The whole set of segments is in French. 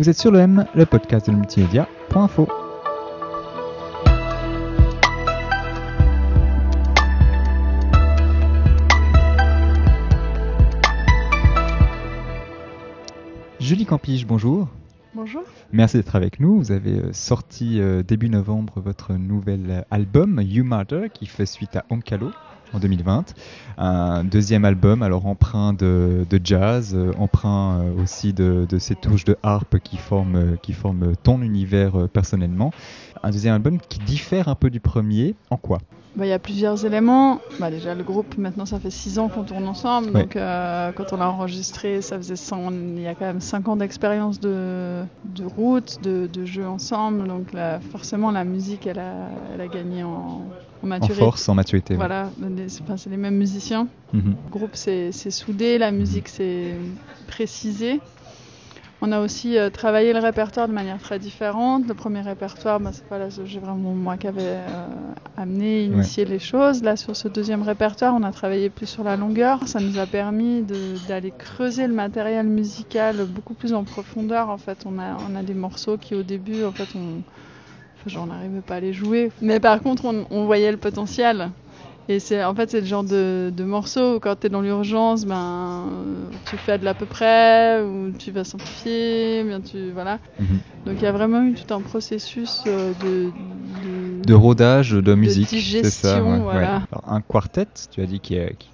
Vous êtes sur le M, le podcast de multimédia.info. Julie Campige, bonjour. Bonjour. Merci d'être avec nous. Vous avez euh, sorti euh, début novembre votre nouvel album You Matter qui fait suite à Onkalo en 2020. Un deuxième album, alors empreint de, jazz, euh, emprunt aussi de, ces touches de harpe qui forment, qui forment ton univers personnellement. Un deuxième album qui diffère un peu du premier. En quoi? Bah, il y a plusieurs éléments. Bah, déjà, le groupe, maintenant, ça fait six ans qu'on tourne ensemble. Donc, euh, quand on a enregistré, ça faisait 100, il y a quand même cinq ans d'expérience de, de, route, de, de jeu ensemble. Donc, forcément, la musique, elle a, elle a gagné en, en maturité. En force, en maturité. Voilà, c'est les mêmes musiciens. Mhm. Le groupe s'est soudé, la musique s'est précisée. On a aussi euh, travaillé le répertoire de manière très différente. Le premier répertoire, bah, c'est pas là, j'ai vraiment moi qui avais euh, amené, initié les choses. Là, sur ce deuxième répertoire, on a travaillé plus sur la longueur. Ça nous a permis d'aller creuser le matériel musical beaucoup plus en profondeur. En fait, on a, on a des morceaux qui, au début, en fait, on, enfin, n'arrivais pas à les jouer. Mais par contre, on, on voyait le potentiel. Et c'est en fait c'est le genre de, de morceau où quand tu es dans l'urgence, ben tu fais de l'à peu près ou tu vas simplifier, bien tu voilà. Mhm. Donc il y a vraiment eu tout un processus euh, de de, de rodage de musique, c'est ça. voilà. un quartet, tu as dit qui, qui,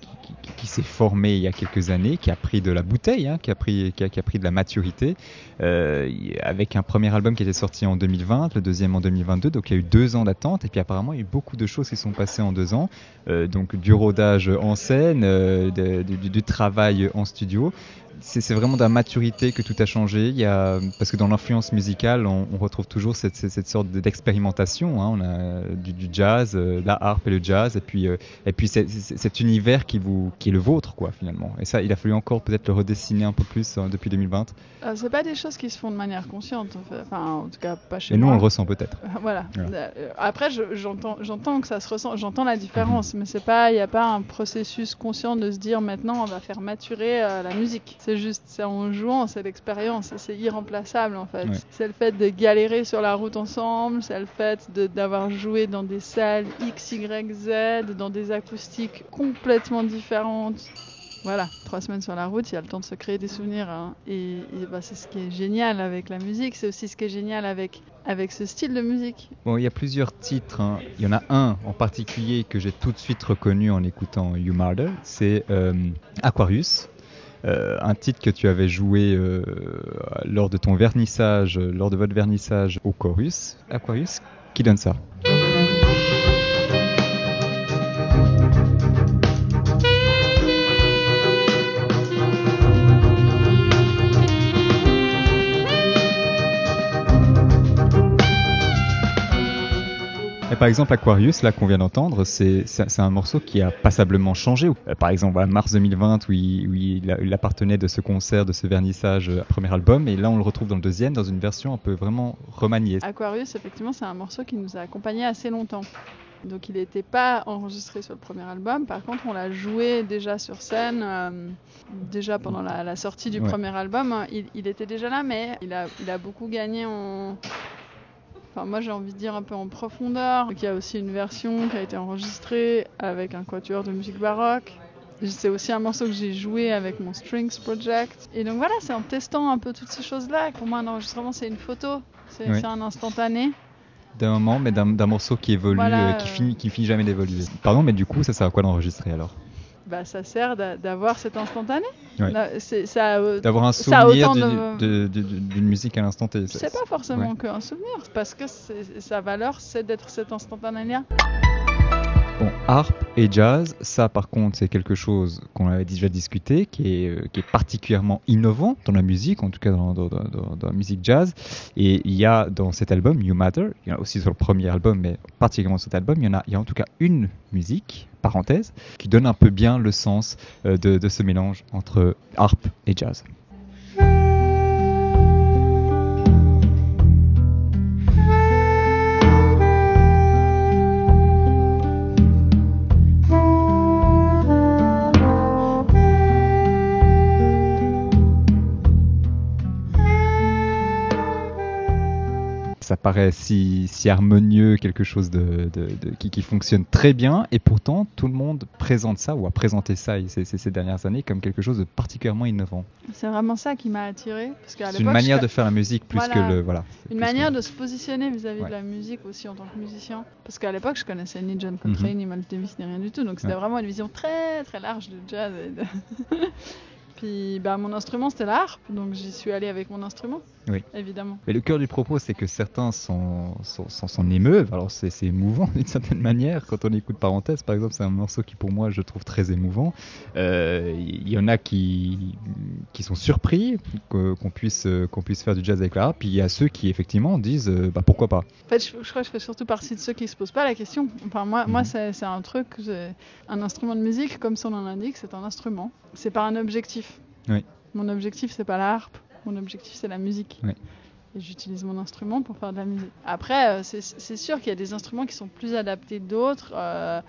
qui s'est formé il y a quelques années, qui a pris de la bouteille, hein, qui, a pris, qui, a, pris de la maturité, euh, avec un premier album qui était sorti en 2020, le deuxième en 2022, donc il y a eu deux ans d'attente, et puis apparemment il y a eu beaucoup de choses qui sont passées en deux ans, euh, donc du rodage en scène, euh, du, travail en studio c'est vraiment de la maturité que tout a changé. Il y a, parce que dans l'influence musicale, on, retrouve toujours cette, cette, sorte d'expérimentation. Hein. On a du, jazz, euh, la harpe et le jazz, et puis, euh, et puis cet univers qui, vous, qui est le vôtre, quoi, finalement. Et ça, il a fallu encore peut-être le redessiner un peu plus hein, depuis 2020. Euh, c'est pas des choses qui se font de manière consciente, enfin, en tout cas pas chez et moi. Et nous, on le ressent peut-être. voilà. Après, j'entends j'entends que ça se ressent, j'entends la différence, mhm. mais il n'y a pas un processus conscient de se dire maintenant on va faire maturer la musique. C'est juste, c'est en jouant, c'est l'expérience, c'est irremplaçable en fait. C'est le fait de galérer sur la route ensemble, c'est le fait d'avoir joué dans des salles X, Y, Z, dans des acoustiques complètement différentes. Voilà, trois semaines sur la route, il y a le temps de se créer des souvenirs. Hein. Et, bah, c'est ce qui est génial avec la musique, c'est aussi ce qui est génial avec, avec ce style de musique. Bon, il y a plusieurs titres. Hein. Il y en a un en particulier que j'ai tout de suite reconnu en écoutant You Marder, c'est euh, Aquarius. Euh, un titre que tu avais joué euh, lors de ton vernissage, lors de votre vernissage au Chorus, Aquarius, qui donne ça? Par exemple, Aquarius, là qu'on vient d'entendre, c'est un morceau qui a passablement changé. Euh, par exemple, à mars 2020, où, il, appartenait de ce concert, de ce vernissage euh, premier album, et là on le retrouve dans le deuxième, dans une version un peu vraiment remaniée. Aquarius, effectivement, c'est un morceau qui nous a accompagnés assez longtemps. Donc il n'était pas enregistré sur le premier album. Par contre, on l'a joué déjà sur scène, euh, déjà pendant la, sortie du premier album. Il, il, était déjà là, mais il a, il a beaucoup gagné en, moi j'ai envie de dire un peu en profondeur. il y a aussi une version qui a été enregistrée avec un quatuor de musique baroque. C'est aussi un morceau que j'ai joué avec mon Strings Project. Et donc voilà, c'est en testant un peu toutes ces choses-là. Pour moi, un enregistrement, c'est une photo. C'est un instantané. D'un moment, mais d'un morceau qui évolue, euh, qui, finit, qui finit jamais d'évoluer. Pardon, mais du coup, ça sert à quoi d'enregistrer alors? Bah, ça sert d'avoir cet instantané. D'avoir un souvenir d'une musique à l'instant T. C'est pas forcément qu'un souvenir, parce que sa valeur, c'est d'être cet instantané-là. Bon, harpe et jazz, ça par contre c'est quelque chose qu'on avait déjà discuté, qui est, euh, particulièrement innovant dans la musique, en tout cas dans, la musique jazz. Et il y a dans cet album, You Matter, il y en a aussi sur le premier album, mais particulièrement cet album, il y en a, il y a en tout cas une musique, parenthèse, qui donne un peu bien le sens euh, de, de ce mélange entre harpe et jazz. Ça paraît si, si harmonieux, quelque chose de, de, qui, qui, fonctionne très bien, et pourtant tout le monde présente ça ou a présenté ça ces, ces, dernières années comme quelque chose de particulièrement innovant. C'est vraiment ça qui m'a attiré. C'est une manière de faire la musique plus que le voilà. Une manière de se positionner vis-à-vis de la musique aussi en tant que musicien. Parce qu'à l'époque, je connaissais ni John Coltrane, mhm. ni Miles Davis, ni rien du tout. Donc c'était vraiment une vision très très large de jazz. Puis bah, mon instrument, c'était l'harpe, donc j'y suis allée avec mon instrument. Oui. Évidemment. Mais le cœur du propos, c'est que certains s'en sont, sont, sont, émeuvent. Alors c'est émouvant d'une certaine manière. Quand on écoute Parenthèse, par exemple, c'est un morceau qui pour moi je trouve très émouvant. Il euh, y en a qui, qui sont surpris qu'on puisse, qu'on puisse faire du jazz avec la harpe. Puis il y a ceux qui effectivement disent euh, bah, pourquoi pas. En fait, je, crois que je fais surtout partie de ceux qui se posent pas la question. Enfin, moi, moi mhm. c'est un truc, un instrument de musique, comme son nom l'indique, c'est un instrument. C'est pas un objectif. Oui. Mon objectif, c'est pas la harpe. Mon objectif, c'est la musique. Et j'utilise mon instrument pour faire de la musique. Après, euh, c'est sûr qu'il y a des instruments qui sont plus adaptés d'autres. Euh,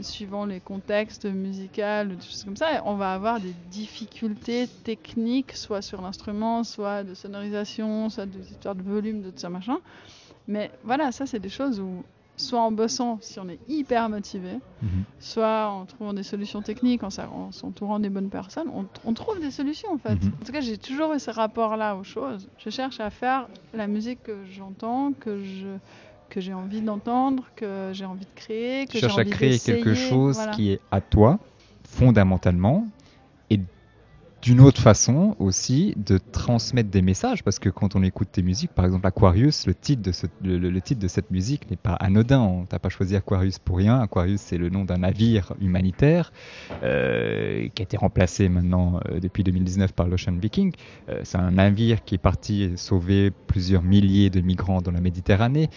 suivant les contextes musicaux, des choses comme ça, on va avoir des difficultés techniques, soit sur l'instrument, soit de sonorisation, soit de de volume, de tout ça machin. Mais voilà, ça c'est des choses où soit en bossant si on est hyper motivé, mhm. soit en trouvant des solutions techniques, en s'entourant des bonnes personnes, on, trouve des solutions en fait. Mhm. En tout cas, j'ai toujours eu ce rapport-là aux choses. Je cherche à faire la musique que j'entends, que je que j'ai envie d'entendre, que j'ai envie de créer, que je cherche à créer quelque chose qui est à toi fondamentalement d'une autre façon aussi de transmettre des messages parce que quand on écoute tes musiques, par exemple Aquarius, le titre de, ce, le, titre de cette musique n'est pas anodin. On t'a pas choisi Aquarius pour rien. Aquarius, c'est le nom d'un navire humanitaire euh, qui a été remplacé maintenant euh, depuis 2019 par l'Ocean Viking. Euh, c'est un navire qui est parti sauver plusieurs milliers de migrants dans la Méditerranée.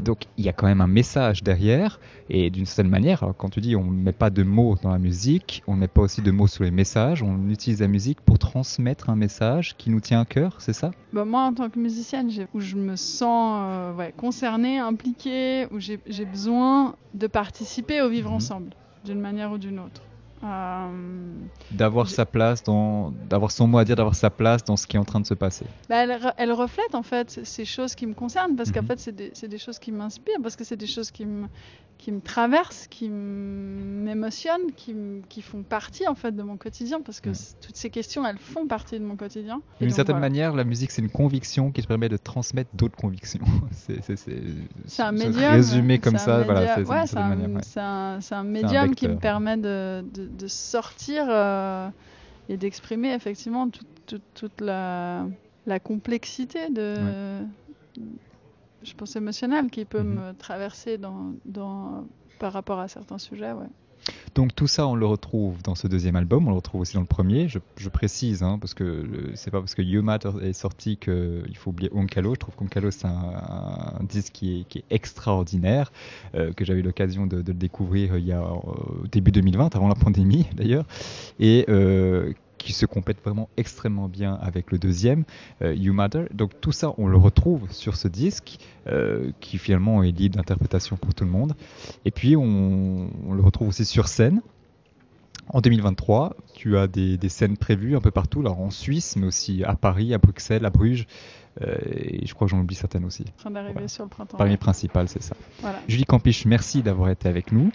donc il y a quand même un message derrière et d'une certaine manière, quand tu dis on ne met pas de mots dans la musique, on ne met pas aussi de mots sur les messages, on utilise la musique pour transmettre un message qui nous tient à cœur, c'est ça? Bah Moi, en tant que musicienne, où je me sens euh, ouais, concernée, impliquée, où j'ai besoin de participer au vivre mhm. ensemble, d'une manière ou d'une autre. Euh, d'avoir sa place, dans, d'avoir son mot à dire, d'avoir sa place dans ce qui est en train de se passer. Bah, elle, reflète en fait ces choses qui me concernent parce qu'en mhm. fait c'est des, des, choses qui m'inspirent, parce que c'est des choses qui me, qui me traversent, qui m'émotionnent, qui, qui, font partie en fait de mon quotidien parce que toutes ces questions elles font partie de mon quotidien. D'une certaine manière, la musique c'est une conviction qui te permet de transmettre d'autres convictions. c'est un médium. Résumé comme ça, voilà. C'est un, un, médium qui me permet de, de, sortir euh, et d'exprimer effectivement toute, toute, la, la, complexité de je pense, émotionnel qui peut mhm. me traverser dans, dans, par rapport à certains sujets. Ouais. Donc tout ça, on le retrouve dans ce deuxième album, on le retrouve aussi dans le premier. Je, précise, hein, parce que c'est pas parce que You Matter est sorti qu'il faut oublier Onkalo. Je trouve qu'Onkalo c'est un, disque qui est, extraordinaire, euh, que j'avais eu l'occasion de, le découvrir euh, il y a euh, début 2020, avant la pandémie d'ailleurs, et qui se complète vraiment extrêmement bien avec le deuxième, euh, You Matter. Donc tout ça, on le retrouve sur ce disque, euh, qui finalement est libre d'interprétation pour tout le monde. Et puis on, le retrouve aussi sur scène. En 2023, tu as des, scènes prévues un peu partout, alors en Suisse, mais aussi à Paris, à Bruxelles, à Bruges. Euh, et je crois que j'en oublie certaines aussi. En train d'arriver sur le printemps. Paris principal, c'est ça. Julie Campiche, merci d'avoir été avec nous.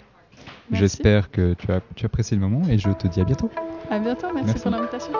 J'espère que tu as, tu as apprécié le moment et je te dis à bientôt. À bientôt, merci. pour l'invitation.